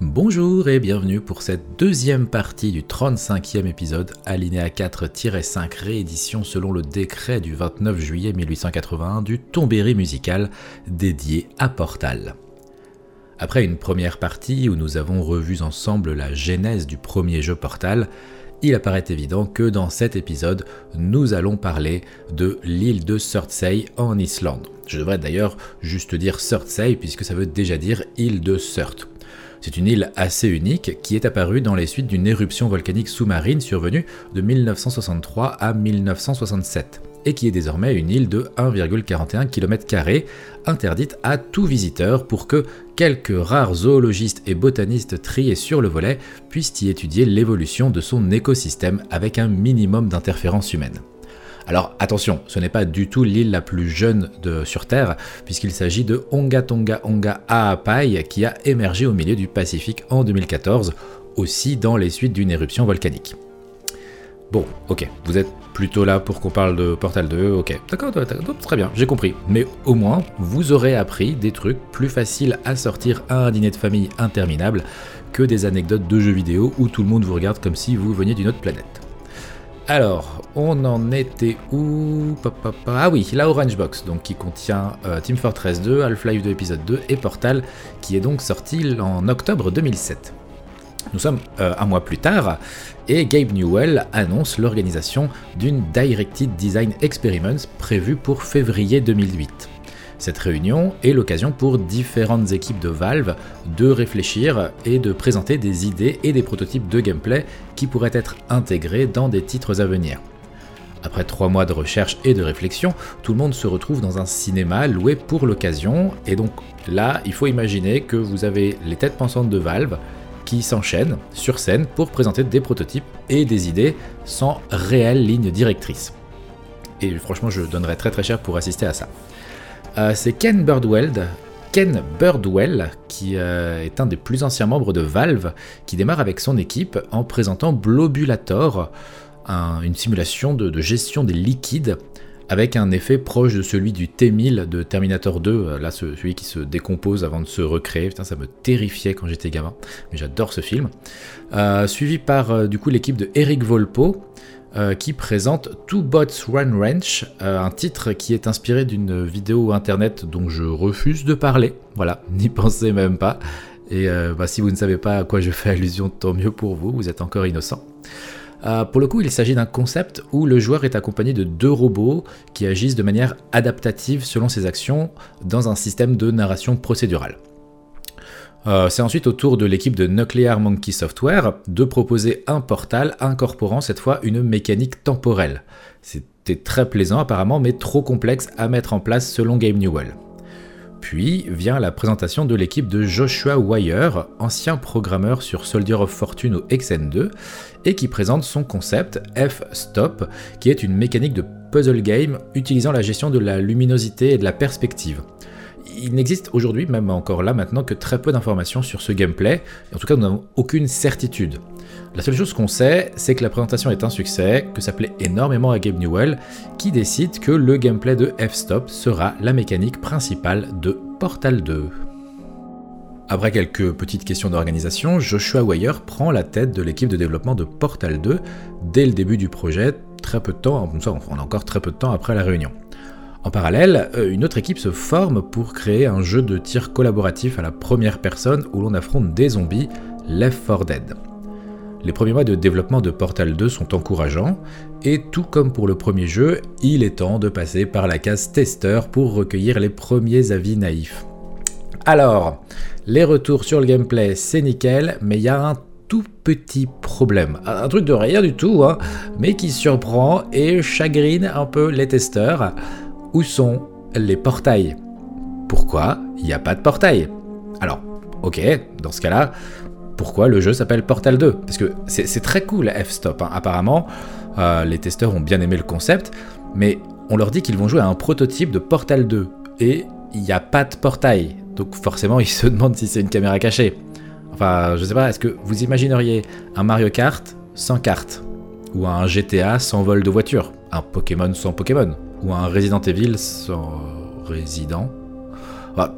Bonjour et bienvenue pour cette deuxième partie du 35e épisode, alinéa 4-5 réédition selon le décret du 29 juillet 1881 du Tombéry musical dédié à Portal. Après une première partie où nous avons revu ensemble la genèse du premier jeu Portal, il apparaît évident que dans cet épisode, nous allons parler de l'île de Surtsey en Islande. Je devrais d'ailleurs juste dire Surtsey puisque ça veut déjà dire île de Surt. C'est une île assez unique qui est apparue dans les suites d'une éruption volcanique sous-marine survenue de 1963 à 1967 et qui est désormais une île de 1,41 km, interdite à tout visiteur pour que quelques rares zoologistes et botanistes triés sur le volet puissent y étudier l'évolution de son écosystème avec un minimum d'interférences humaines. Alors attention, ce n'est pas du tout l'île la plus jeune de, sur Terre, puisqu'il s'agit de Ongatonga Onga Aapai qui a émergé au milieu du Pacifique en 2014, aussi dans les suites d'une éruption volcanique. Bon, ok, vous êtes plutôt là pour qu'on parle de Portal 2, ok, d'accord, très bien, j'ai compris. Mais au moins, vous aurez appris des trucs plus faciles à sortir à un dîner de famille interminable que des anecdotes de jeux vidéo où tout le monde vous regarde comme si vous veniez d'une autre planète. Alors, on en était où? Ah oui, la Orange Box, donc qui contient euh, Team Fortress 2, Half-Life 2 épisode 2 et Portal, qui est donc sorti en octobre 2007. Nous sommes euh, un mois plus tard et Gabe Newell annonce l'organisation d'une Directed Design Experiments prévue pour février 2008. Cette réunion est l'occasion pour différentes équipes de Valve de réfléchir et de présenter des idées et des prototypes de gameplay qui pourraient être intégrés dans des titres à venir. Après trois mois de recherche et de réflexion, tout le monde se retrouve dans un cinéma loué pour l'occasion, et donc là, il faut imaginer que vous avez les têtes pensantes de Valve qui s'enchaînent sur scène pour présenter des prototypes et des idées sans réelle ligne directrice. Et franchement, je donnerais très très cher pour assister à ça. Euh, c'est Ken Birdwell, Ken Birdwell, qui euh, est un des plus anciens membres de Valve, qui démarre avec son équipe en présentant Blobulator, une simulation de, gestion des liquides avec un effet proche de celui du T-1000 de Terminator 2, euh, là celui qui se décompose avant de se recréer, ça me terrifiait quand j'étais gamin, mais j'adore ce film. suivi par du coup l'équipe de Eric Volpo, euh, qui présente Two Bots Run Ranch, euh, un titre qui est inspiré d'une vidéo internet dont je refuse de parler. Voilà, n'y pensez même pas. Et euh, bah, si vous ne savez pas à quoi je fais allusion, tant mieux pour vous, vous êtes encore innocent. pour le coup, il s'agit d'un concept où le joueur est accompagné de deux robots qui agissent de manière adaptative selon ses actions dans un système de narration procédurale. Euh, c'est ensuite au tour de l'équipe de Nuclear Monkey Software de proposer un portal incorporant cette fois une mécanique temporelle. C'était très plaisant apparemment, mais trop complexe à mettre en place selon Game Newell. Puis vient la présentation de l'équipe de Joshua Wire, ancien programmeur sur Soldier of Fortune ou XN2, et qui présente son concept F-Stop, qui est une mécanique de puzzle game utilisant la gestion de la luminosité et de la perspective il n'existe aujourd'hui, même encore là maintenant, que très peu d'informations sur ce gameplay, en tout cas nous n'avons aucune certitude. La seule chose qu'on sait, c'est que la présentation est un succès, que ça plaît énormément à Gabe Newell, qui décide que le gameplay de F-Stop sera la mécanique principale de Portal 2. Après quelques petites questions d'organisation, Joshua Wire prend la tête de l'équipe de développement de Portal 2 dès le début du projet, très peu de temps, on a encore très peu de temps après la réunion. En parallèle, euh, une autre équipe se forme pour créer un jeu de tir collaboratif à la première personne où l'on affronte des zombies, Left 4 Dead. Les premiers mois de développement de Portal 2 sont encourageants, et tout comme pour le premier jeu, il est temps de passer par la case testeur pour recueillir les premiers avis naïfs. Alors, les retours sur le gameplay, c'est nickel, mais il y a un tout petit problème. Un truc de rien du tout, hein, mais qui surprend et chagrine un peu les testeurs. Où sont les portails. Pourquoi il n'y a pas de portail? Alors, ok, dans ce cas-là, pourquoi le jeu s'appelle Portal 2 Parce que c'est très cool F-Stop, hein. apparemment, euh, les testeurs ont bien aimé le concept, mais on leur dit qu'ils vont jouer à un prototype de Portal 2, et il n'y a pas de portail, donc forcément ils se demandent si c'est une caméra cachée. Enfin, je sais pas, est-ce que vous imagineriez un Mario Kart sans carte Ou un GTA sans vol de voiture? Un Pokémon sans Pokémon? Ou un Resident Evil sans Résident.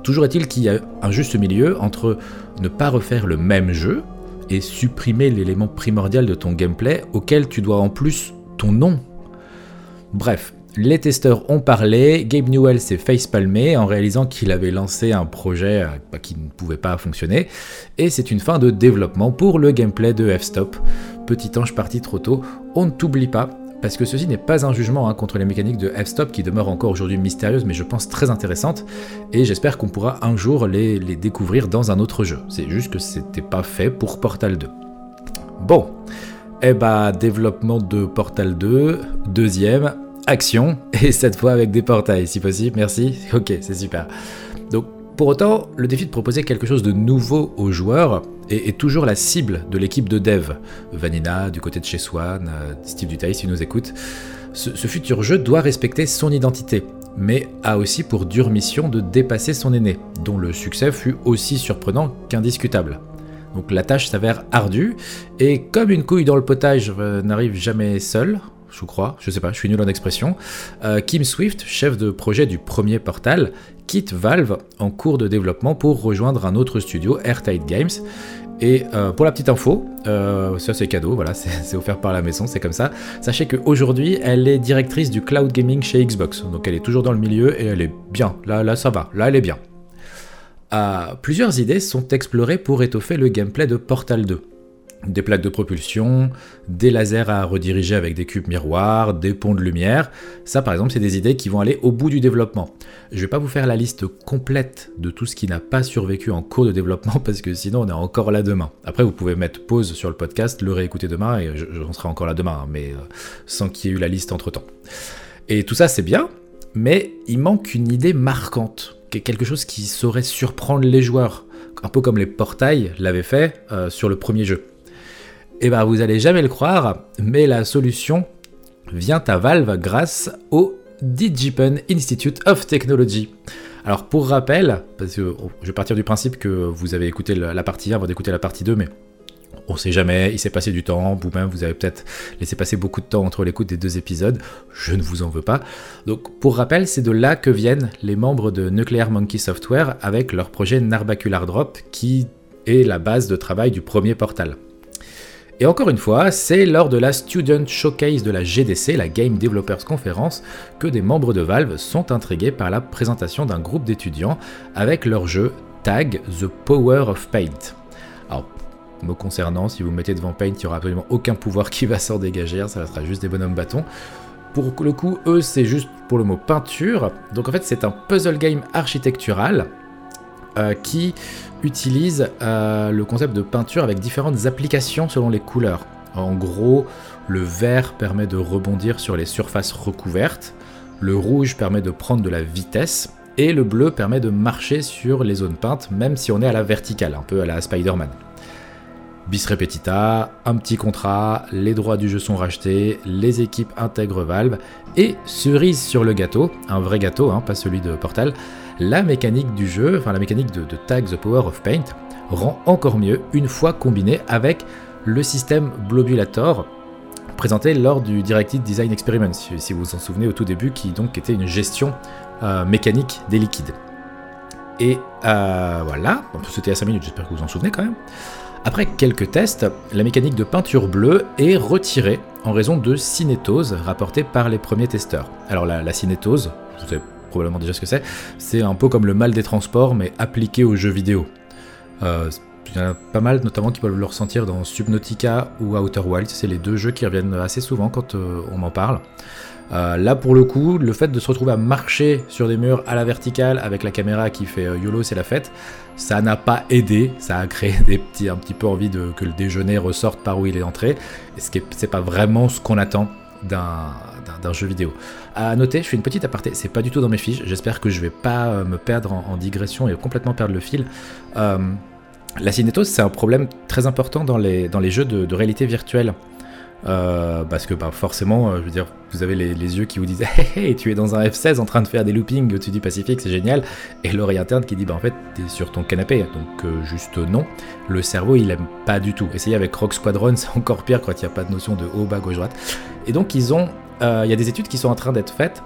toujours est-il qu'il y a un juste milieu entre ne pas refaire le même jeu et supprimer l'élément primordial de ton gameplay auquel tu dois en plus ton nom. Bref, les testeurs ont parlé, Gabe Newell s'est facepalmé en réalisant qu'il avait lancé un projet euh, bah, qui ne pouvait pas fonctionner, et c'est une fin de développement pour le gameplay de F-Stop. Petit ange parti trop tôt, on ne t'oublie pas, parce que ceci n'est pas un jugement hein, contre les mécaniques de F-Stop qui demeurent encore aujourd'hui mystérieuses, mais je pense très intéressantes, et j'espère qu'on pourra un jour les, découvrir dans un autre jeu. C'est juste que c'était pas fait pour Portal 2. Bon, eh bah, développement de Portal 2, deuxième, action, et cette fois avec des portails, si possible, merci. Ok, c'est super. Pour autant, le défi de proposer quelque chose de nouveau aux joueurs est, toujours la cible de l'équipe de dev. Vanina, du côté de chez Swan, euh, Steve Dutail, si nous écoute. Ce, ce, futur jeu doit respecter son identité, mais a aussi pour dure mission de dépasser son aîné, dont le succès fut aussi surprenant qu'indiscutable. Donc la tâche s'avère ardue, et comme une couille dans le potage euh, n'arrive jamais seule, je crois, je sais pas, je suis nul en expression, euh, Kim Swift, chef de projet du premier portal, quitte Valve en cours de développement pour rejoindre un autre studio, Airtight Games. Et euh, pour la petite info, euh, ça c'est cadeau, voilà, c'est offert par la maison, c'est comme ça. Sachez qu'aujourd'hui, elle est directrice du cloud gaming chez Xbox, donc elle est toujours dans le milieu et elle est bien. Là, là, ça va, là, elle est bien. plusieurs idées sont explorées pour étoffer le gameplay de Portal 2 des plaques de propulsion, des lasers à rediriger avec des cubes miroirs, des ponts de lumière. Ça, par exemple, c'est des idées qui vont aller au bout du développement. Je vais pas vous faire la liste complète de tout ce qui n'a pas survécu en cours de développement parce que sinon on est encore là demain. Après, vous pouvez mettre pause sur le podcast, le réécouter demain et j'en serai encore là demain, hein, mais euh, sans qu'il y ait eu la liste entre temps. Et tout ça, c'est bien, mais il manque une idée marquante, quelque chose qui saurait surprendre les joueurs, un peu comme les portails l'avaient fait euh, sur le premier jeu. Eh bien, vous allez jamais le croire, mais la solution vient à Valve grâce au DigiPen Institute of Technology. Alors pour rappel, parce que je vais partir du principe que vous avez écouté la partie 1 avant d'écouter la partie 2, mais on sait jamais, il s'est passé du temps, vous-même vous avez peut-être laissé passer beaucoup de temps entre l'écoute des deux épisodes, je ne vous en veux pas. Donc pour rappel, c'est de là que viennent les membres de Nuclear Monkey Software avec leur projet Narbacular Drop qui est la base de travail du premier portal. Et encore une fois, c'est lors de la Student Showcase de la GDC, la Game Developers Conference, que des membres de Valve sont intrigués par la présentation d'un groupe d'étudiants avec leur jeu Tag The Power of Paint. Alors, me concernant, si vous mettez devant Paint, il n'y aura absolument aucun pouvoir qui va s'en dégager, hein, ça sera juste des bonhommes bâtons. Pour le coup, eux, c'est juste pour le mot peinture. Donc en fait, c'est un puzzle game architectural euh, qui utilise euh, le concept de peinture avec différentes applications selon les couleurs. En gros, le vert permet de rebondir sur les surfaces recouvertes, le rouge permet de prendre de la vitesse, et le bleu permet de marcher sur les zones peintes, même si on est à la verticale, un peu à la Spider-Man. Bis repetita, un petit contrat, les droits du jeu sont rachetés, les équipes intègrent Valve, et cerise sur le gâteau, un vrai gâteau, hein, pas celui de Portal, la mécanique du jeu, enfin la mécanique de, Tag the Power of Paint, rend encore mieux une fois combinée avec le système Blobulator présenté lors du Directed Design Experiment, si vous vous en souvenez au tout début, qui donc était une gestion euh, mécanique des liquides. Et euh, voilà, c'était à 5 minutes, j'espère que vous vous en souvenez quand même. Après quelques tests, la mécanique de peinture bleue est retirée en raison de cinétose rapportée par les premiers testeurs. Alors la, cinétose, vous savez probablement déjà ce que c'est, c'est un peu comme le mal des transports mais appliqué aux jeux vidéo. Euh, il y en a pas mal notamment qui peuvent le ressentir dans Subnautica ou Outer Wilds, c'est les deux jeux qui reviennent assez souvent quand euh, on m'en parle. Euh, là, pour le coup, le fait de se retrouver à marcher sur des murs à la verticale avec la caméra qui fait euh, YOLO, c'est la fête, ça n'a pas aidé. Ça a créé des petits, un petit peu envie que le déjeuner ressorte par où il est entré. Ce qui c'est pas vraiment ce qu'on attend d'un jeu vidéo. À noter, je fais une petite aparté, c'est pas du tout dans mes fiches, j'espère que je vais pas euh, me perdre en, digression et complètement perdre le fil. la cinétose, c'est un problème très important dans les jeux de réalité virtuelle. Euh, parce que bah, forcément, euh, je veux dire, vous avez les, yeux qui vous disent tu es dans un F16 en train de faire des loopings au-dessus du Pacifique, c'est génial. Et l'oreille interne qui dit bah en fait, t'es sur ton canapé. Donc euh, juste non. Le cerveau, il aime pas du tout. Essayez avec Rock Squadron, c'est encore pire quand il n'y a pas de notion de haut, bas, gauche, droite. Et donc, ils ont. Il y a des études qui sont en train d'être faites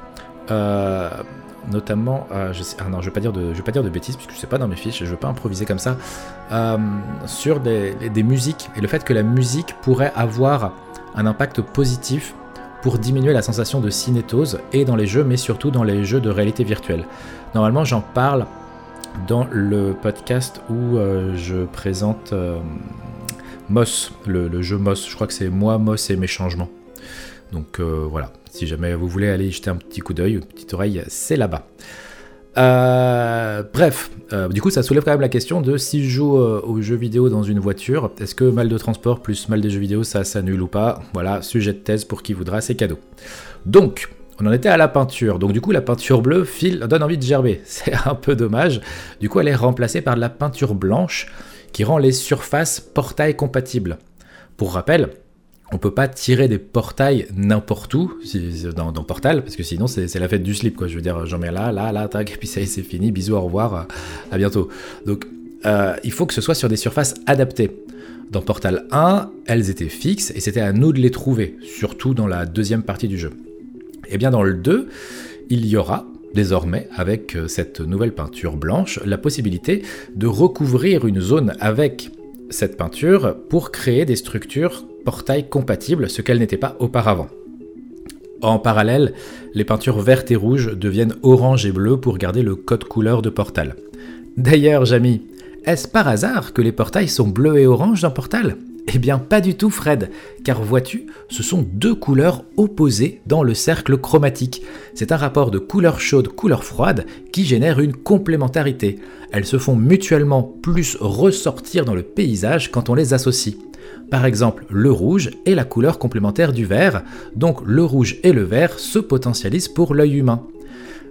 notamment, je sais, ah non, je vais pas dire de, je bêtises puisque je sais pas dans mes fiches, je veux pas improviser comme ça, sur des, musiques et le fait que la musique pourrait avoir un impact positif pour diminuer la sensation de cinétose et dans les jeux, mais surtout dans les jeux de réalité virtuelle. Normalement, j'en parle dans le podcast où euh, je présente euh, Moss, le, jeu Moss. Je crois que c'est moi, Moss et mes changements. Donc euh, voilà, si jamais vous voulez aller jeter un petit coup d'œil, une petite oreille, c'est là-bas. bref, du coup, ça soulève quand même la question de si je joue aux jeux vidéo dans une voiture, est-ce que mal de transport plus mal des jeux vidéo, ça s'annule ou pas? Voilà, sujet de thèse pour qui voudra, c'est cadeau. Donc, on en était à la peinture. Donc du coup, la peinture bleue donne envie de gerber. C'est un peu dommage. Du coup, elle est remplacée par de la peinture blanche qui rend les surfaces portail compatibles. Pour rappel, on peut pas tirer des portails n'importe où dans, Portal parce que sinon c'est la fête du slip quoi. Je veux dire, j'en mets là, là, là, tac, et puis ça y est, c'est fini. Bisous, au revoir, à bientôt. Donc euh, il faut que ce soit sur des surfaces adaptées. Dans Portal 1, elles étaient fixes et c'était à nous de les trouver, surtout dans la deuxième partie du jeu. Et eh bien dans le 2, il y aura désormais, avec euh, cette nouvelle peinture blanche, la possibilité de recouvrir une zone avec cette peinture pour créer des structures portail compatibles, ce qu'elle n'était pas auparavant. En parallèle, les peintures vertes et rouges deviennent orange et bleu pour garder le code couleur de Portal. D'ailleurs, Jamy, est-ce par hasard que les portails sont bleus et orange dans Portal? Eh bien pas du tout Fred, car vois-tu, ce sont deux couleurs opposées dans le cercle chromatique. C'est un rapport de couleur chaude, couleur froide qui génère une complémentarité. Elles se font mutuellement plus ressortir dans le paysage quand on les associe. Par exemple, le rouge est la couleur complémentaire du vert, donc le rouge et le vert se potentialisent pour l'œil humain.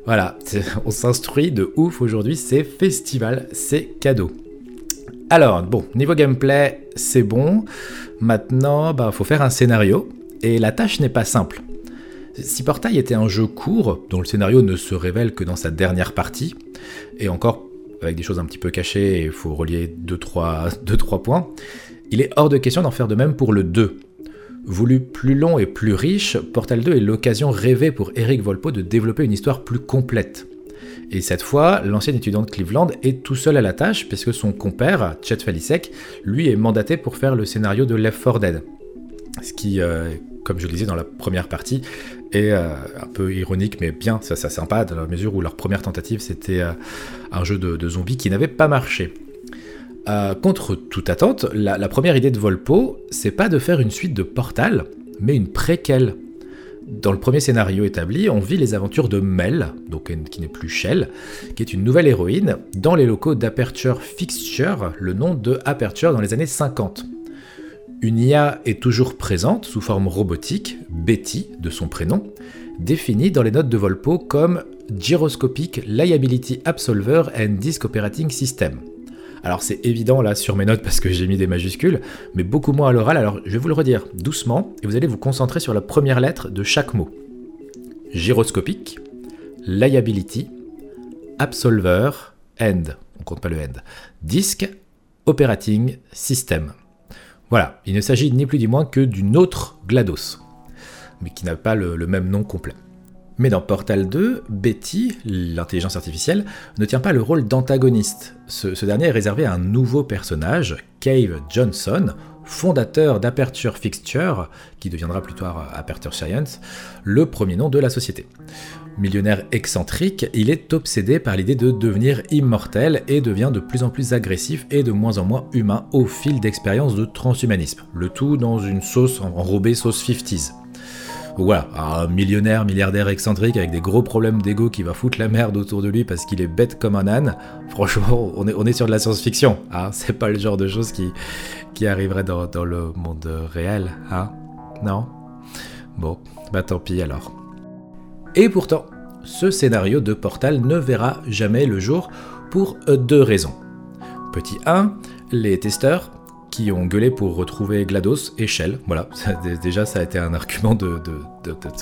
Voilà, on s'instruit de ouf aujourd'hui, c'est festival, c'est cadeau. Alors, bon, niveau gameplay, c'est bon. Maintenant, bah, faut faire un scénario. Et la tâche n'est pas simple. Si Portail était un jeu court, dont le scénario ne se révèle que dans sa dernière partie, et encore avec des choses un petit peu cachées, il faut relier 2-3 points, il est hors de question d'en faire de même pour le 2. Voulu plus long et plus riche, Portal 2 est l'occasion rêvée pour Eric Volpo de développer une histoire plus complète. Et cette fois, l'ancien étudiant de Cleveland est tout seul à la tâche, puisque son compère, Chet Falisek, lui est mandaté pour faire le scénario de Left 4 Dead. Ce qui, euh, comme je le disais dans la première partie, est euh, un peu ironique, mais bien, ça, ça sympa, dans la mesure où leur première tentative, c'était euh, un jeu de, zombies qui n'avait pas marché. Contre toute attente, la, la, première idée de Volpo, c'est pas de faire une suite de Portal, mais une préquelle dans le premier scénario établi, on vit les aventures de Mel, donc qui n'est plus Shell, qui est une nouvelle héroïne, dans les locaux d'Aperture Fixture, le nom de Aperture dans les années 50. Une IA est toujours présente sous forme robotique, Betty de son prénom, définie dans les notes de Volpo comme Gyroscopic Liability Absolver and Disk Operating System. Alors c'est évident là sur mes notes parce que j'ai mis des majuscules, mais beaucoup moins à l'oral, alors je vais vous le redire doucement et vous allez vous concentrer sur la première lettre de chaque mot. Gyroscopique, liability, absolver, end, on compte pas le end, disk, operating system. Voilà, il ne s'agit ni plus ni moins que d'une autre GLaDOS, mais qui n'a pas le même nom complet. Mais dans Portal 2, Betty, l'intelligence artificielle, ne tient pas le rôle d'antagoniste. Ce, dernier est réservé à un nouveau personnage, Cave Johnson, fondateur d'Aperture Fixture, qui deviendra plus tard Aperture Science, le premier nom de la société. Millionnaire excentrique, il est obsédé par l'idée de devenir immortel et devient de plus en plus agressif et de moins en moins humain au fil d'expériences de transhumanisme. Le tout dans une sauce enrobée sauce 50s voilà, un millionnaire, milliardaire excentrique avec des gros problèmes d'ego qui va foutre la merde autour de lui parce qu'il est bête comme un âne. Franchement, on est, sur de la science-fiction. Hein c'est pas le genre de choses qui, qui arriverait dans, dans le monde réel. Hein non? Bon, bah tant pis alors. Et pourtant, ce scénario de Portal ne verra jamais le jour pour deux raisons. Petit 1, les testeurs ont gueulé pour retrouver GLaDOS et Shell. Voilà, déjà ça a été un argument de,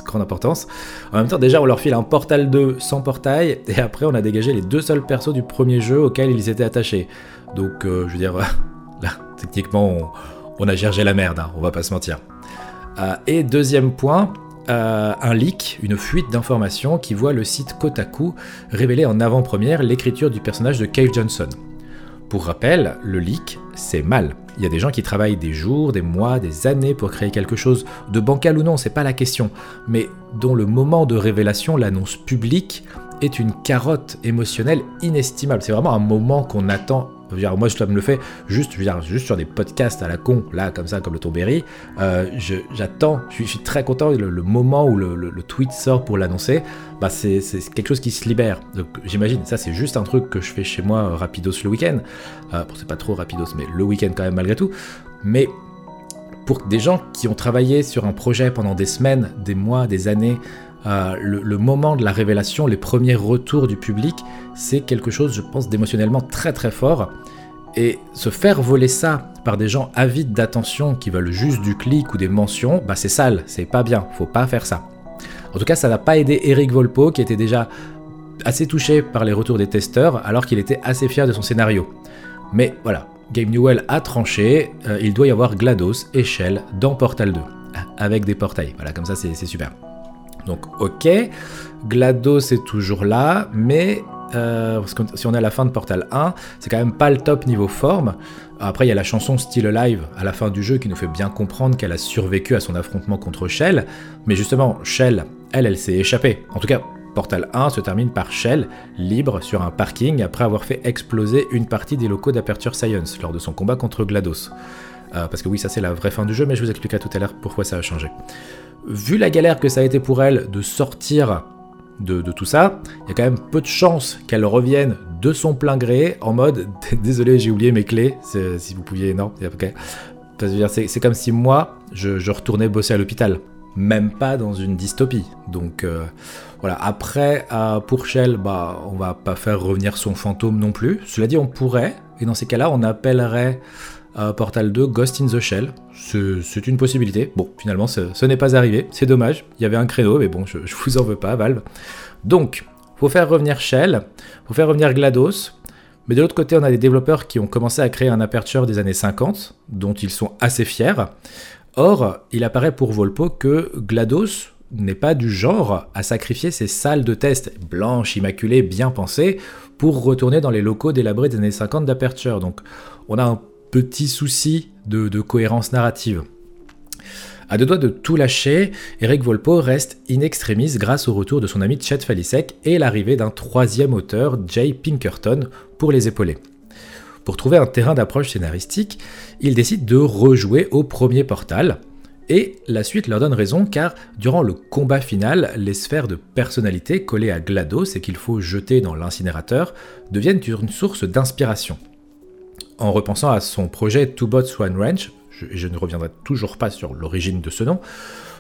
grande importance. En même temps, déjà on leur file un Portal 2 sans portail, et après on a dégagé les deux seuls persos du premier jeu auxquels ils étaient attachés. Donc euh, je veux dire, là, techniquement on, a gergé la merde, hein, on va pas se mentir. Euh, et deuxième point, euh, un leak, une fuite d'informations qui voit le site Kotaku révéler en avant-première l'écriture du personnage de Cave Johnson. Pour rappel, le leak, c'est mal. Il y a des gens qui travaillent des jours, des mois, des années pour créer quelque chose, de bancal ou non, c'est pas la question, mais dont le moment de révélation, l'annonce publique, est une carotte émotionnelle inestimable. C'est vraiment un moment qu'on attend moi, je me le fais juste, juste sur des podcasts à la con, là, comme ça, comme le Tomberry. Euh, J'attends, je, suis très content. Le, moment où le, tweet sort pour l'annoncer, bah, c'est quelque chose qui se libère. Donc, j'imagine, ça, c'est juste un truc que je fais chez moi, euh, rapidos le week-end. Euh, bon, c'est pas trop rapidos, mais le week-end quand même, malgré tout. Mais pour des gens qui ont travaillé sur un projet pendant des semaines, des mois, des années, euh, le, moment de la révélation, les premiers retours du public, c'est quelque chose, je pense, d'émotionnellement très très fort. Et se faire voler ça par des gens avides d'attention qui veulent juste du clic ou des mentions, bah c'est sale, c'est pas bien, faut pas faire ça. En tout cas, ça n'a pas aidé Eric Volpo qui était déjà assez touché par les retours des testeurs alors qu'il était assez fier de son scénario. Mais voilà, Game Newell a tranché, euh, il doit y avoir GLaDOS et Shell dans Portal 2, avec des portails. Voilà, comme ça c'est super. Donc ok, GLaDOS est toujours là, mais euh, si on est à la fin de Portal 1, c'est quand même pas le top niveau forme. Après, il y a la chanson Still Alive à la fin du jeu qui nous fait bien comprendre qu'elle a survécu à son affrontement contre Shell. Mais justement, Shell, elle, elle s'est échappée. En tout cas, Portal 1 se termine par Shell, libre sur un parking après avoir fait exploser une partie des locaux d'Aperture Science lors de son combat contre GLaDOS. Euh, parce que oui, ça c'est la vraie fin du jeu, mais je vous expliquerai tout à l'heure pourquoi ça a changé vu la galère que ça a été pour elle de sortir de, tout ça, il y a quand même peu de chances qu'elle revienne de son plein gré en mode désolé j'ai oublié mes clés, si vous pouviez, non, C'est comme si moi je, retournais bosser à l'hôpital, même pas dans une dystopie. Donc euh, voilà, après pour Shell, bah, on va pas faire revenir son fantôme non plus. Cela dit, on pourrait, et dans ces cas-là, on appellerait Portal 2 Ghost in the Shell. C'est une possibilité. Bon, finalement, ce, n'est pas arrivé. C'est dommage. Il y avait un créneau, mais bon, je, je, vous en veux pas, Valve. Donc, faut faire revenir Shell, faut faire revenir GLaDOS. Mais de l'autre côté, on a des développeurs qui ont commencé à créer un aperture des années 50, dont ils sont assez fiers. Or, il apparaît pour Volpo que GLaDOS n'est pas du genre à sacrifier ses salles de test blanches, immaculées, bien pensées, pour retourner dans les locaux délabrés des années 50 d'Aperture. Donc, on a un petit souci de, cohérence narrative. À deux doigts de tout lâcher, Eric Volpo reste in extremis grâce au retour de son ami Chet Falisek et l'arrivée d'un troisième auteur, Jay Pinkerton, pour les épauler. Pour trouver un terrain d'approche scénaristique, il décide de rejouer au premier portal, et la suite leur donne raison car durant le combat final, les sphères de personnalité collées à GLaDOS et qu'il faut jeter dans l'incinérateur deviennent une source d'inspiration en repensant à son projet Two Bots One Ranch, je, ne reviendrai toujours pas sur l'origine de ce nom,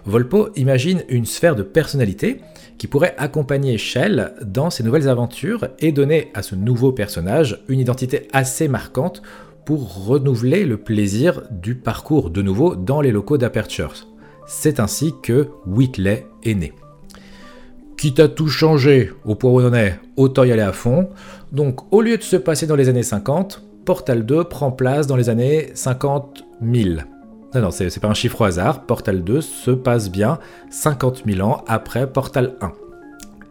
Volpo imagine une sphère de personnalité qui pourrait accompagner Shell dans ses nouvelles aventures et donner à ce nouveau personnage une identité assez marquante pour renouveler le plaisir du parcours de nouveau dans les locaux d'Aperture. C'est ainsi que Whitley est né. Quitte à tout changer au point où on en est, autant y aller à fond. Donc au lieu de se passer dans les années 50, Portal 2 prend place dans les années 50 000. Non, non, c'est pas un chiffre au hasard. Portal 2 se passe bien 50 000 ans après Portal 1.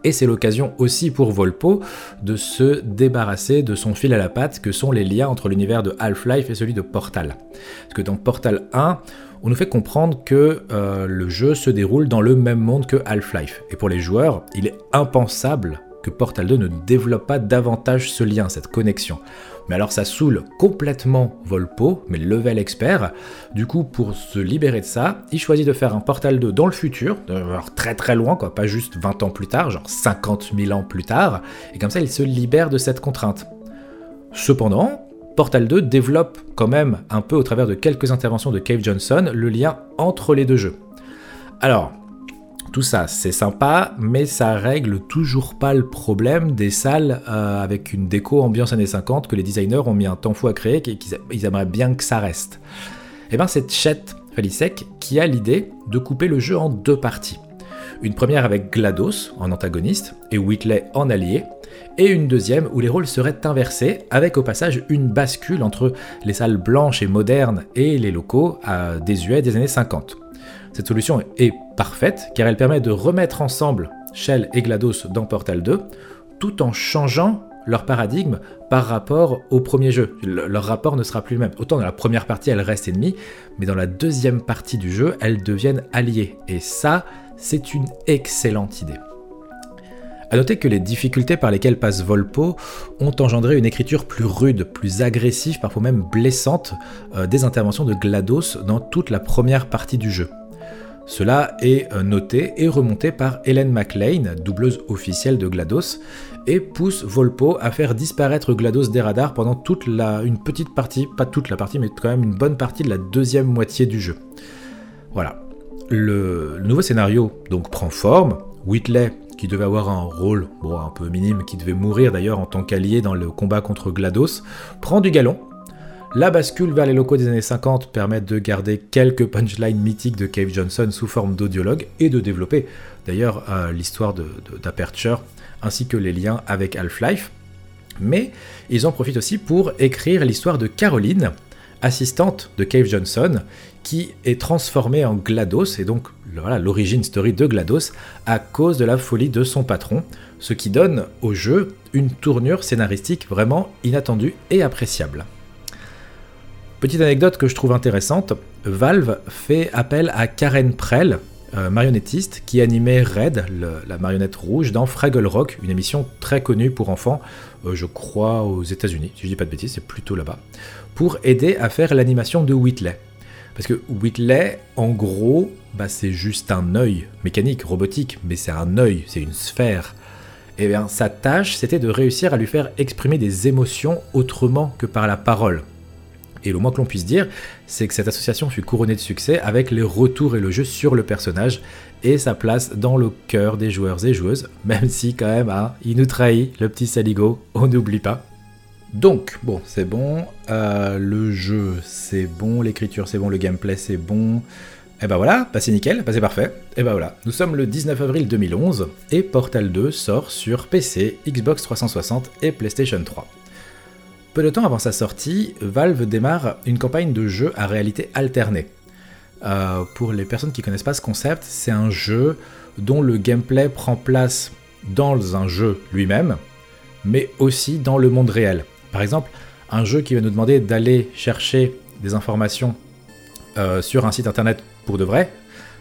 Et c'est l'occasion aussi pour Volpo de se débarrasser de son fil à la patte que sont les liens entre l'univers de Half-Life et celui de Portal. Parce que dans Portal 1, on nous fait comprendre que euh, le jeu se déroule dans le même monde que Half-Life. Et pour les joueurs, il est impensable que Portal 2 ne développe pas davantage ce lien, cette connexion. Mais alors ça saoule complètement Volpo, mais level expert. Du coup, pour se libérer de ça, il choisit de faire un Portal 2 dans le futur, alors très très loin, quoi, pas juste 20 ans plus tard, genre 50 000 ans plus tard, et comme ça il se libère de cette contrainte. Cependant, Portal 2 développe quand même un peu au travers de quelques interventions de Cave Johnson le lien entre les deux jeux. Alors, tout ça, c'est sympa, mais ça règle toujours pas le problème des salles euh, avec une déco ambiance années 50 que les designers ont mis un temps fou à créer et qu'ils aimeraient bien que ça reste. Et eh bien c'est Chet Falisek qui a l'idée de couper le jeu en deux parties. Une première avec GLaDOS en antagoniste et Whitley en allié, et une deuxième où les rôles seraient inversés, avec au passage une bascule entre les salles blanches et modernes et les locaux à désuets des années 50. Cette solution est parfaite car elle permet de remettre ensemble Shell et GLaDOS dans Portal 2 tout en changeant leur paradigme par rapport au premier jeu. leur rapport ne sera plus le même. Autant dans la première partie, elles restent ennemies, mais dans la deuxième partie du jeu, elles deviennent alliées. Et ça, c'est une excellente idée. A noter que les difficultés par lesquelles passe Volpo ont engendré une écriture plus rude, plus agressive, parfois même blessante, euh, des interventions de GLaDOS dans toute la première partie du jeu. Cela est euh, noté et remonté par Helen McLean, doubleuse officielle de GLaDOS, et pousse Volpo à faire disparaître GLaDOS des radars pendant toute la, une petite partie, pas toute la partie, mais quand même une bonne partie de la deuxième moitié du jeu. Voilà. Le, nouveau scénario donc prend forme. Whitley, qui devait avoir un rôle un peu minime, qui devait mourir d'ailleurs en tant qu'allié dans le combat contre GLaDOS, prend du galon la bascule vers les locaux des années 50 permet de garder quelques punchlines mythiques de Cave Johnson sous forme d'audiologue et de développer d'ailleurs euh, l'histoire d'Aperture ainsi que les liens avec Half-Life. Mais ils en profitent aussi pour écrire l'histoire de Caroline, assistante de Cave Johnson, qui est transformée en GLaDOS, et donc voilà l'origine story de GLaDOS, à cause de la folie de son patron, ce qui donne au jeu une tournure scénaristique vraiment inattendue et appréciable. Petite anecdote que je trouve intéressante, Valve fait appel à Karen Prell, euh, marionnettiste, qui animait Red, la marionnette rouge, dans Fraggle Rock, une émission très connue pour enfants, euh, je crois aux États-Unis, si je dis pas de bêtises, c'est plutôt là-bas, pour aider à faire l'animation de Whitley. Parce que Whitley, en gros, bah, c'est juste un œil mécanique, robotique, mais c'est un œil, c'est une sphère. Et eh bien, sa tâche, c'était de réussir à lui faire exprimer des émotions autrement que par la parole. Et le moins que l'on puisse dire, c'est que cette association fut couronnée de succès avec les retours et le jeu sur le personnage et sa place dans le cœur des joueurs et joueuses, même si quand même, hein, il nous trahit, le petit Saligo, on n'oublie pas. Donc, bon, c'est bon, euh, le jeu c'est bon, l'écriture c'est bon, le gameplay c'est bon, et eh ben voilà, c'est nickel, c'est parfait. Et ben voilà, nous sommes le 19 avril 2011 et Portal 2 sort sur PC, Xbox 360 et PlayStation 3. Peu de temps avant sa sortie, Valve démarre une campagne de jeu à réalité alternée. Euh, pour les personnes qui ne connaissent pas ce concept, c'est un jeu dont le gameplay prend place dans un jeu lui-même, mais aussi dans le monde réel. Par exemple, un jeu qui va nous demander d'aller chercher des informations euh, sur un site internet pour de vrai,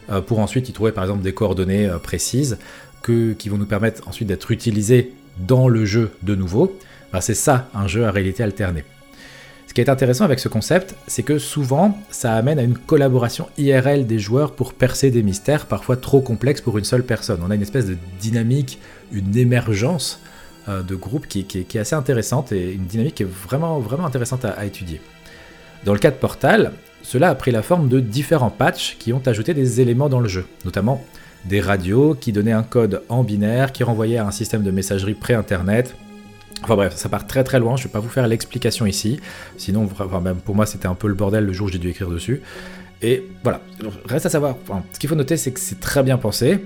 euh, pour ensuite y trouver par exemple des coordonnées précises qui vont nous permettre ensuite d'être utilisées dans le jeu de nouveau c'est ça un jeu à réalité alternée. Ce qui est intéressant avec ce concept, c'est que souvent, ça amène à une collaboration IRL des joueurs pour percer des mystères parfois trop complexes pour une seule personne. On a une espèce de dynamique, une émergence euh, de groupe qui, est assez intéressante et une dynamique qui est vraiment, vraiment intéressante à, étudier. Dans le cas de Portal, cela a pris la forme de différents patchs qui ont ajouté des éléments dans le jeu, notamment des radios qui donnaient un code en binaire qui renvoyait à un système de messagerie pré-internet, Enfin bref, ça part très très loin, je ne vais pas vous faire l'explication ici, sinon même pour moi c'était un peu le bordel le jour où j'ai dû écrire dessus. Et voilà, reste à savoir, ce qu'il faut noter c'est que c'est très bien pensé,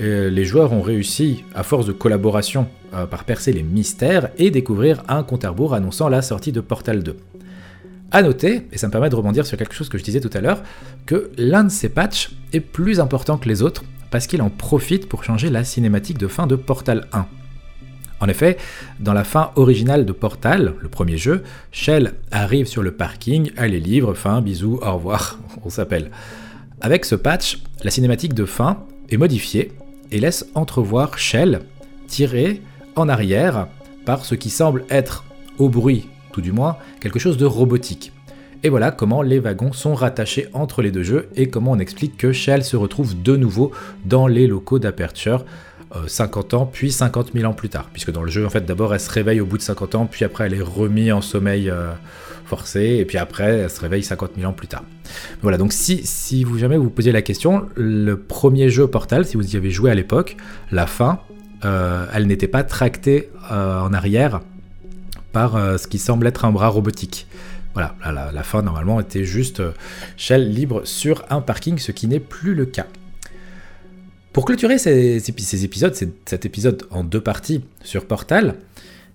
les joueurs ont réussi, à force de collaboration, par percer les mystères et découvrir un compte à rebours annonçant la sortie de Portal 2. A noter, et ça me permet de rebondir sur quelque chose que je disais tout à l'heure, que l'un de ces patchs est plus important que les autres parce qu'il en profite pour changer la cinématique de fin de Portal 1. En effet, dans la fin originale de Portal, le premier jeu, Shell arrive sur le parking, elle est libre, fin, bisous, au revoir, on s'appelle. Avec ce patch, la cinématique de fin est modifiée et laisse entrevoir Shell tiré en arrière par ce qui semble être, au bruit tout du moins, quelque chose de robotique. Et voilà comment les wagons sont rattachés entre les deux jeux et comment on explique que Shell se retrouve de nouveau dans les locaux d'Aperture 50 euh, ans, puis 50 000 ans plus tard. Puisque dans le jeu, en fait, d'abord, elle se réveille au bout de 50 ans, puis après, elle est remise en sommeil euh, forcé, et puis après, elle se réveille 50 000 ans plus tard. Voilà, donc si, si vous jamais vous posiez la question, le premier jeu Portal, si vous y avez joué à l'époque, la fin, euh, elle n'était pas tractée en arrière par ce qui semble être un bras robotique. Voilà, la, la fin normalement était juste Shell libre sur un parking, ce qui n'est plus le cas. Pour clôturer ces, épisodes, cet épisode en deux parties sur Portal,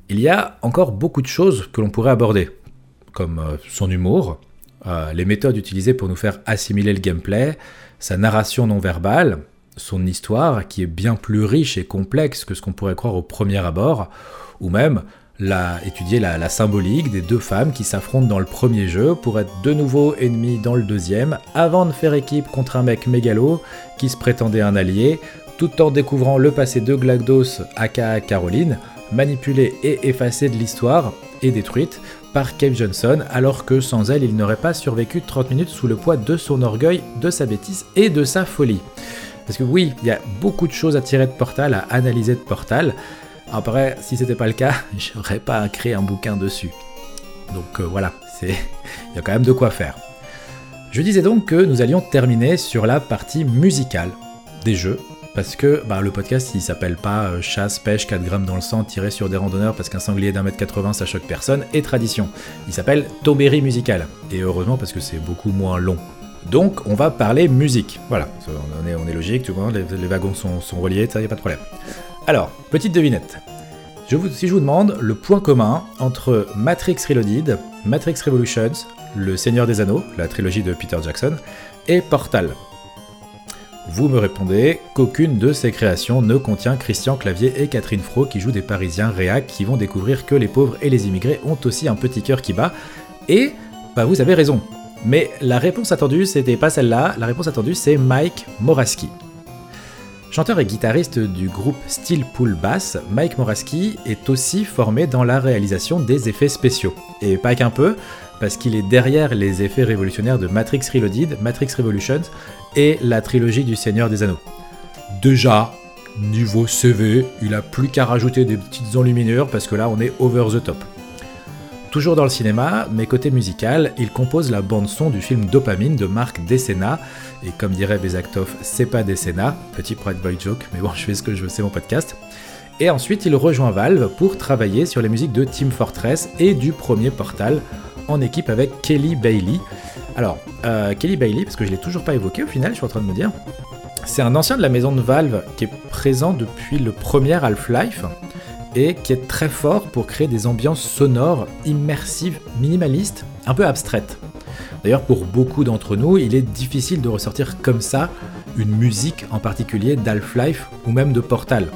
il y a encore beaucoup de choses que l'on pourrait aborder, comme euh, son humour, euh, les méthodes utilisées pour nous faire assimiler le gameplay, sa narration non verbale, son histoire qui est bien plus riche et complexe que ce qu'on pourrait croire au premier abord, ou même la, étudier la, symbolique des deux femmes qui s'affrontent dans le premier jeu pour être de nouveau ennemies dans le deuxième, avant de faire équipe contre un mec mégalo qui se prétendait un allié, tout en découvrant le passé de GLaDOS aka Caroline, manipulée et effacée de l'histoire et détruite par Cave Johnson, alors que sans elle, il n'aurait pas survécu 30 minutes sous le poids de son orgueil, de sa bêtise et de sa folie. Parce que oui, il y a beaucoup de choses à tirer de Portal, à analyser de Portal. Après, si c'était pas le cas, j'aurais pas créé un bouquin dessus. Donc euh, voilà, c'est il y a quand même de quoi faire. Je disais donc que nous allions terminer sur la partie musicale des jeux parce que bah, le podcast il s'appelle pas euh, chasse, pêche, 4 grammes dans le sang, tiré sur des randonneurs parce qu'un sanglier d'un mètre 80 ça choque personne et tradition. Il s'appelle Toberry musical. Et heureusement parce que c'est beaucoup moins long. Donc on va parler musique. Voilà, on est, logique, les, wagons sont, sont reliés, ça y a pas de problème. Alors, petite devinette. Si je vous demande le point commun entre Matrix Reloaded, Matrix Revolutions, Le Seigneur des Anneaux, la trilogie de Peter Jackson, et Portal, vous me répondez qu'aucune de ces créations ne contient Christian Clavier et Catherine Fro qui jouent des Parisiens réac qui vont découvrir que les pauvres et les immigrés ont aussi un petit cœur qui bat. Et bah vous avez raison. Mais la réponse attendue, c'était pas celle-là. La réponse attendue, c'est Mike Moraski. Chanteur et guitariste du groupe Steel Pool Bass, Mike Moraski est aussi formé dans la réalisation des effets spéciaux. Et pas qu'un peu, parce qu'il est derrière les effets révolutionnaires de Matrix Reloaded, Matrix Revolutions et la trilogie du Seigneur des Anneaux. Déjà, niveau CV, il a plus qu'à rajouter des petites enluminures parce que là on est over the top. Toujours dans le cinéma, mais côté musical, il compose la bande-son du film Dopamine de Marc Dessena. Et comme dirait Bezaktov, c'est pas Dessena, petit Pride Boy joke, mais bon, je fais ce que je veux, c'est mon podcast. Et ensuite, il rejoint Valve pour travailler sur les musiques de Team Fortress et du premier Portal, en équipe avec Kelly Bailey. Alors, euh, Kelly Bailey, parce que je l'ai toujours pas évoqué au final, je suis en train de me dire, c'est un ancien de la maison de Valve qui est présent depuis le premier Half-Life et qui est très fort pour créer des ambiances sonores, immersives, minimalistes, un peu abstraites. D'ailleurs, pour beaucoup d'entre nous, il est difficile de ressortir comme ça une musique en particulier d'Half-Life ou même de Portal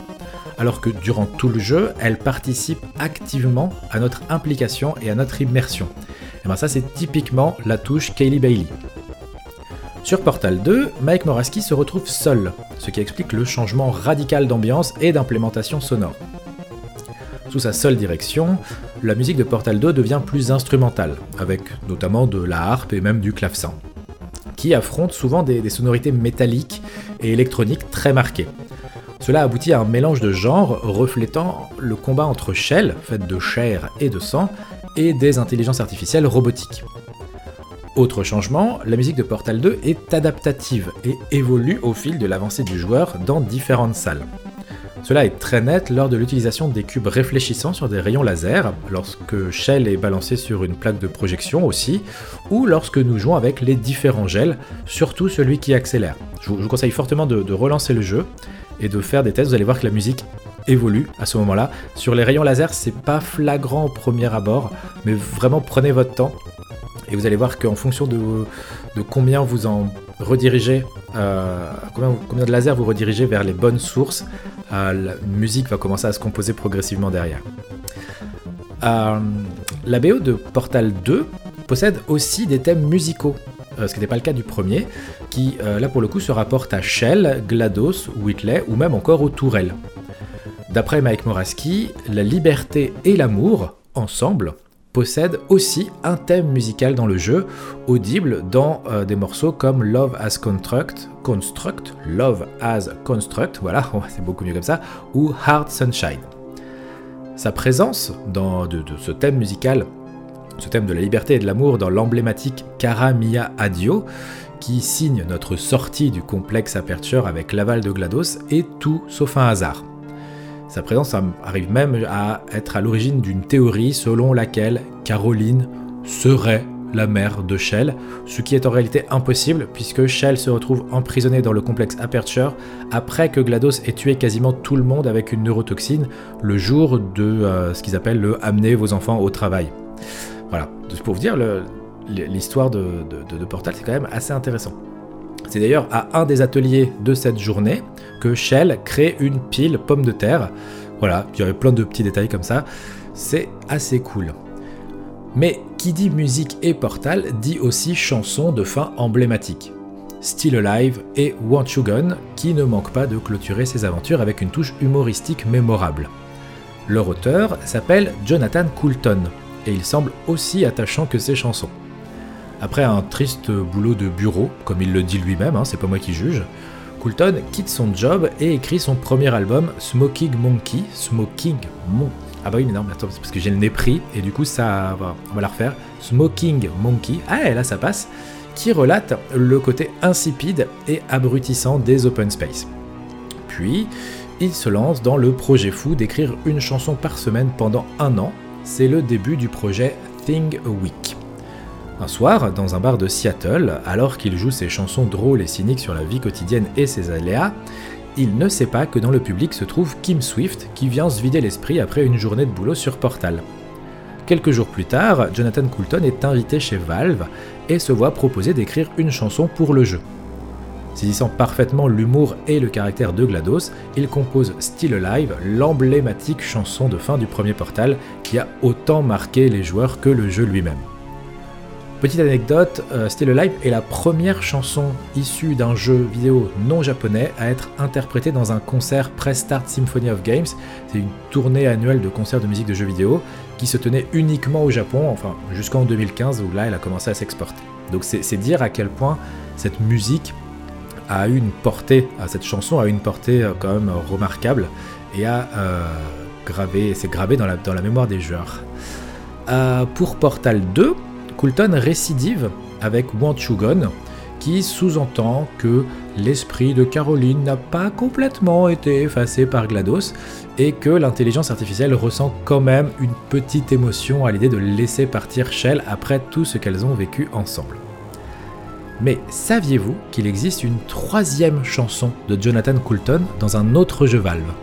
alors que durant tout le jeu, elle participe activement à notre implication et à notre immersion. Et bien ça c'est typiquement la touche Kaylee Bailey. Sur Portal 2, Mike Moraski se retrouve seul, ce qui explique le changement radical d'ambiance et d'implémentation sonore. Sous sa seule direction, la musique de Portal 2 devient plus instrumentale, avec notamment de la harpe et même du clavecin, qui affrontent souvent des, des sonorités métalliques et électroniques très marquées. Cela aboutit à un mélange de genres reflétant le combat entre Shell, faite de chair et de sang, et des intelligences artificielles robotiques. Autre changement, la musique de Portal 2 est adaptative et évolue au fil de l'avancée du joueur dans différentes salles. Cela est très net lors de l'utilisation des cubes réfléchissants sur des rayons laser, lorsque Shell est balancé sur une plaque de projection aussi, ou lorsque nous jouons avec les différents gels, surtout celui qui accélère. Je vous conseille fortement de, relancer le jeu, et de faire des tests. Vous allez voir que la musique évolue à ce moment-là. Sur les rayons laser, c'est pas flagrant au premier abord, mais vraiment prenez votre temps et vous allez voir qu'en fonction de, combien vous en redirigez, euh, combien, de lasers vous redirigez vers les bonnes sources, euh, la musique va commencer à se composer progressivement derrière. Euh, la BO de Portal 2 possède aussi des thèmes musicaux euh, ce qui n'était pas le cas du premier, qui euh, là pour le coup se rapporte à Shell, GLaDOS, Whitley ou même encore aux tourelles. D'après Mike Moraski, la liberté et l'amour, ensemble, possèdent aussi un thème musical dans le jeu, audible dans euh, des morceaux comme Love as Construct, Construct, Love as Construct, voilà, c'est beaucoup mieux comme ça, ou Hard Sunshine. Sa présence dans ce thème musical ce thème de la liberté et de l'amour dans l'emblématique Cara Mia Adio, qui signe notre sortie du complexe Aperture avec l'aval de GLaDOS, est tout sauf un hasard. Sa présence arrive même à être à l'origine d'une théorie selon laquelle Caroline serait la mère de Shell, ce qui est en réalité impossible puisque Shell se retrouve emprisonnée dans le complexe Aperture après que GLaDOS ait tué quasiment tout le monde avec une neurotoxine le jour de euh, ce qu'ils appellent le amener vos enfants au travail. Voilà, pour vous dire, l'histoire de, de, Portal, c'est quand même assez intéressant. C'est d'ailleurs à un des ateliers de cette journée que Shell crée une pile pomme de terre. Voilà, il y avait plein de petits détails comme ça. C'est assez cool. Mais qui dit musique et Portal dit aussi chanson de fin emblématique. Still Alive et Want You Gone, qui ne manquent pas de clôturer ses aventures avec une touche humoristique mémorable. Leur auteur s'appelle Jonathan Coulton, et il semble aussi attachant que ses chansons. Après un triste boulot de bureau, comme il le dit lui-même, hein, c'est pas moi qui juge, Coulton quitte son job et écrit son premier album Smoking Monkey. Smoking Monkey. Ah bah oui, mais non, mais attends, parce que j'ai le nez pris et du coup ça on va la refaire. Smoking Monkey. Ah, et là ça passe qui relate le côté insipide et abrutissant des open space. Puis, il se lance dans le projet fou d'écrire une chanson par semaine pendant un an. C'est le début du projet Thing Week. Un soir, dans un bar de Seattle, alors qu'il joue ses chansons drôles et cyniques sur la vie quotidienne et ses aléas, il ne sait pas que dans le public se trouve Kim Swift qui vient se vider l'esprit après une journée de boulot sur Portal. Quelques jours plus tard, Jonathan Coulton est invité chez Valve et se voit proposer d'écrire une chanson pour le jeu. Saisissant parfaitement l'humour et le caractère de GLaDOS, il compose Still Alive, l'emblématique chanson de fin du premier Portal qui a autant marqué les joueurs que le jeu lui-même. Petite anecdote, euh, Still est la première chanson issue d'un jeu vidéo non japonais à être interprétée dans un concert Press Start Symphony of Games. C'est une tournée annuelle de concerts de musique de jeux vidéo qui se tenait uniquement au Japon, enfin jusqu'en 2015 où là elle a commencé à s'exporter. Donc c'est dire à quel point cette musique a une portée, cette chanson a une portée euh, quand même remarquable et a euh, gravé, la, dans la mémoire des joueurs. pour Portal 2, Coulton récidive avec Gone, qui sous-entend que l'esprit de Caroline n'a pas complètement été effacé par GLaDOS et que l'intelligence artificielle ressent quand même une petite émotion à l'idée de laisser partir Shell après tout ce qu'elles ont vécu ensemble. Mais saviez-vous qu'il existe une troisième chanson de Jonathan Coulton dans un autre jeu Valve?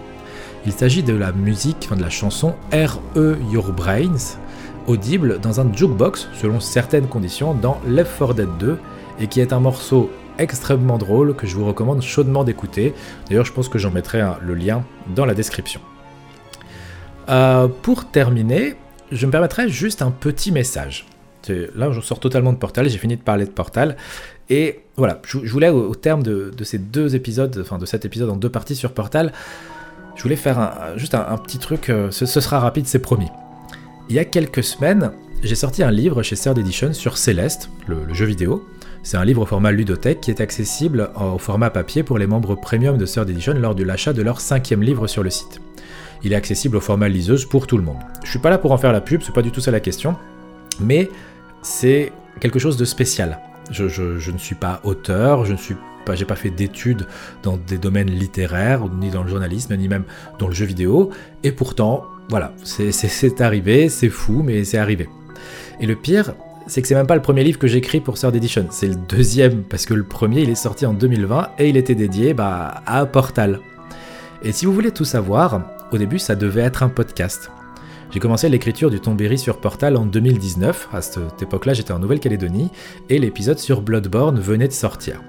Il s'agit de la musique, de la chanson RE Your Brains, audible dans un jukebox selon certaines conditions dans Left 4 Dead 2 et qui est un morceau extrêmement drôle que je vous recommande chaudement d'écouter. D'ailleurs, je pense que j'en mettrai le lien dans la description. Euh, pour terminer, je me permettrai juste un petit message. Là, je sors totalement de Portal, j'ai fini de parler de Portal. Et voilà, je, voulais au, terme de, ces deux épisodes, enfin de cet épisode en deux parties sur Portal, je voulais faire juste un, petit truc, euh, ce, sera rapide, c'est promis. Il y a quelques semaines, j'ai sorti un livre chez Third Edition sur Céleste, le, jeu vidéo. C'est un livre au format ludothèque qui est accessible au format papier pour les membres premium de Third Edition lors de l'achat de leur cinquième livre sur le site. Il est accessible au format liseuse pour tout le monde. Je suis pas là pour en faire la pub, c'est pas du tout ça la question, mais c'est quelque chose de spécial. Je, ne suis pas auteur, je ne suis j'ai pas fait d'études dans des domaines littéraires, ni dans le journalisme, ni même dans le jeu vidéo, et pourtant, voilà, c'est arrivé, c'est fou, mais c'est arrivé. Et le pire, c'est que c'est même pas le premier livre que j'écris pour Third Edition, c'est le deuxième, parce que le premier il est sorti en 2020 et il était dédié bah, à Portal. Et si vous voulez tout savoir, au début ça devait être un podcast. J'ai commencé l'écriture du Tombéry sur Portal en 2019, à cette époque-là j'étais en Nouvelle-Calédonie, et l'épisode sur Bloodborne venait de sortir.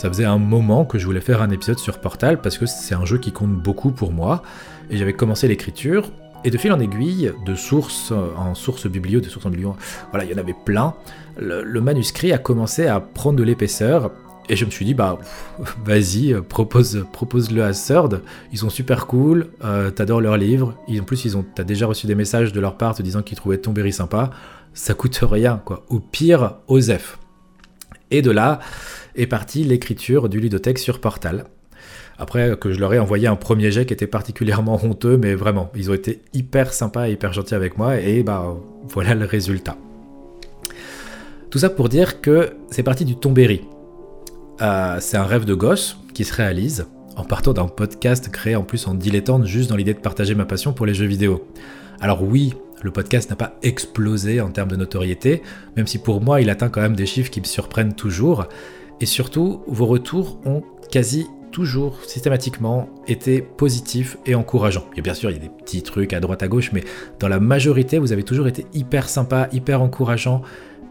Ça faisait un moment que je voulais faire un épisode sur Portal parce que c'est un jeu qui compte beaucoup pour moi, et j'avais commencé l'écriture, et de fil en aiguille, de source en source biblio, de source en biblio, voilà, il y en avait plein. Le, manuscrit a commencé à prendre de l'épaisseur. Et je me suis dit, bah, vas-y, propose, propose-le à Third. Ils sont super cool, euh, t'adores leurs livres. en plus, ils ont, t'as déjà reçu des messages de leur part te disant qu'ils trouvaient ton berry sympa. Ça coûte rien, quoi. Au pire, Osef. Et de là est partie l'écriture du ludothèque sur Portal. Après, que je leur ai envoyé un premier jet qui était particulièrement honteux, mais vraiment, ils ont été hyper sympas et hyper gentils avec moi, et bah voilà le résultat. Tout ça pour dire que c'est parti du Tombéry. Euh, c'est un rêve de gosse qui se réalise en partant d'un podcast créé en plus en dilettante juste dans l'idée de partager ma passion pour les jeux vidéo. Alors oui, le podcast n'a pas explosé en termes de notoriété, même si pour moi il atteint quand même des chiffres qui me surprennent toujours. Et surtout, vos retours ont quasi toujours systématiquement été positif et encourageant. Et bien sûr, il y a des petits trucs à droite à gauche, mais dans la majorité, vous avez toujours été hyper sympa, hyper encourageant.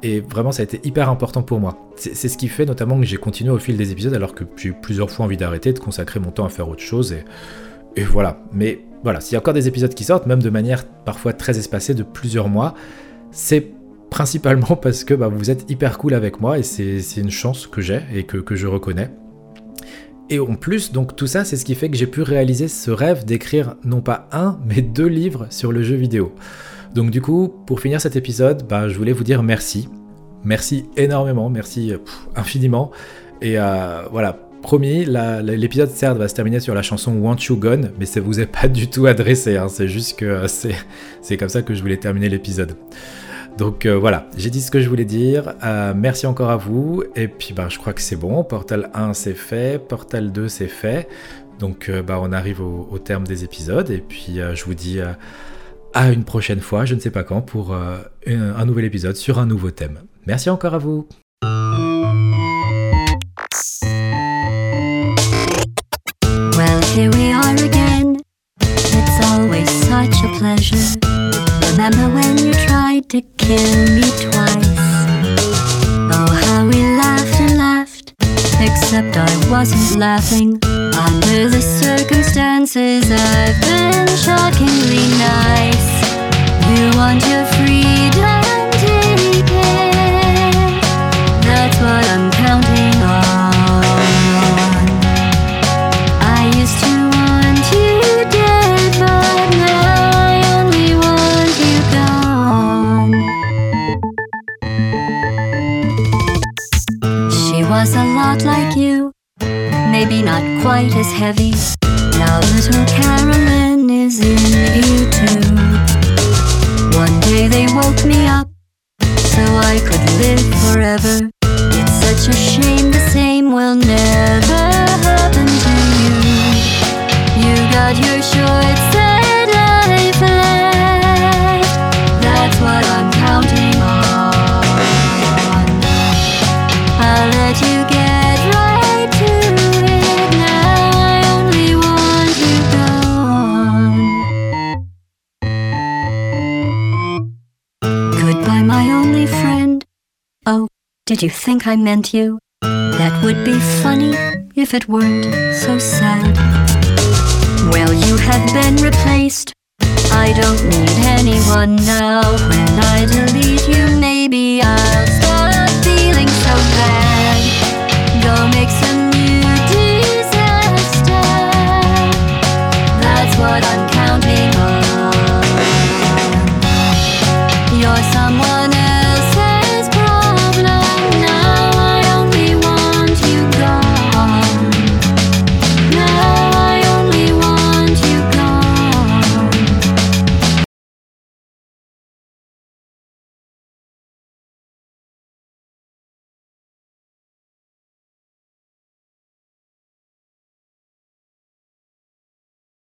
et vraiment ça a été hyper important pour moi. C'est ce qui fait notamment que j'ai continué au fil des épisodes alors que j'ai eu plusieurs fois envie d'arrêter, de consacrer mon temps à faire autre chose et, et voilà. Mais voilà, s'il y a encore des épisodes qui sortent, même de manière parfois très espacée de plusieurs mois, c'est principalement parce que bah, vous êtes hyper cool avec moi et c'est une chance que j'ai et que, je reconnais. Et en plus, donc tout ça, c'est ce qui fait que j'ai pu réaliser ce rêve d'écrire non pas un, mais deux livres sur le jeu vidéo. Donc du coup, pour finir cet épisode, bah, je voulais vous dire merci. Merci énormément, merci infiniment. Et euh, voilà, promis, l'épisode certes va se terminer sur la chanson Want You Gone, mais ça vous est pas du tout adressé, hein. c'est juste que euh, c'est comme ça que je voulais terminer l'épisode. Donc euh, voilà, j'ai dit ce que je voulais dire. Euh, merci encore à vous. Et puis bah, je crois que c'est bon. Portal 1 c'est fait. Portal 2 c'est fait. Donc bah, on arrive au, terme des épisodes. Et puis je vous dis à une prochaine fois, je ne sais pas quand, pour un, nouvel épisode sur un nouveau thème. Merci encore à vous. Such a pleasure. Remember when you tried to kill me twice? Oh, how we laughed and laughed. Except I wasn't laughing. Under the circumstances, I've been shockingly nice. You want your freedom, maybe not quite as heavy. Now little Carolyn is in you too. One day they woke me up so I could live forever. It's such a shame the same will never happen to you. You got your short Did you think I meant you? That would be funny if it weren't so sad. Well, you have been replaced. I don't need anyone now. When I delete you, maybe I'll stop feeling so bad.